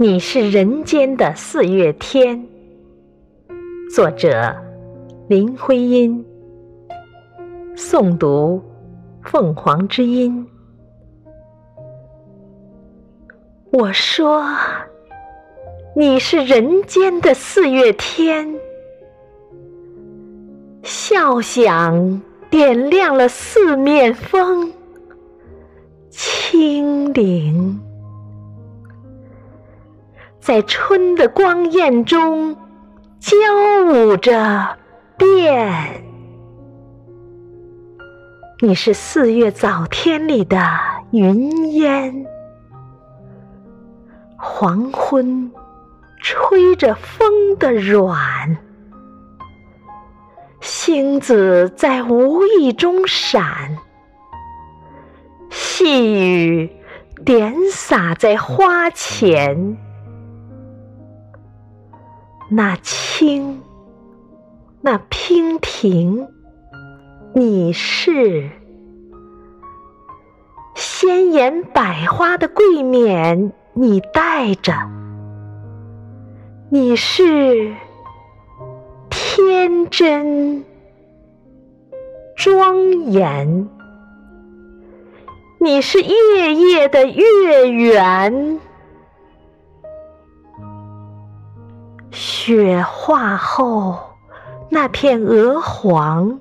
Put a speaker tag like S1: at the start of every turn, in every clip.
S1: 你是人间的四月天。作者：林徽因。诵读：凤凰之音。我说，你是人间的四月天，笑响点亮了四面风，清灵。在春的光艳中，交舞着变。你是四月早天里的云烟，黄昏吹着风的软，星子在无意中闪，细雨点洒在花前。那清，那娉婷，你是鲜艳百花的桂冕，你戴着；你是天真庄严，你是夜夜的月圆。雪化后那片鹅黄，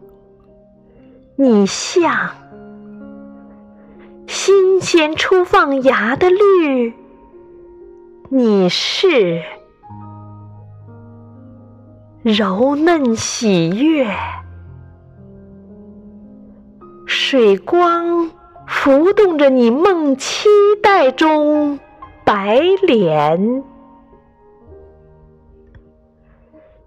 S1: 你像新鲜初放芽的绿；你是柔嫩喜悦，水光浮动着你梦期待中白莲。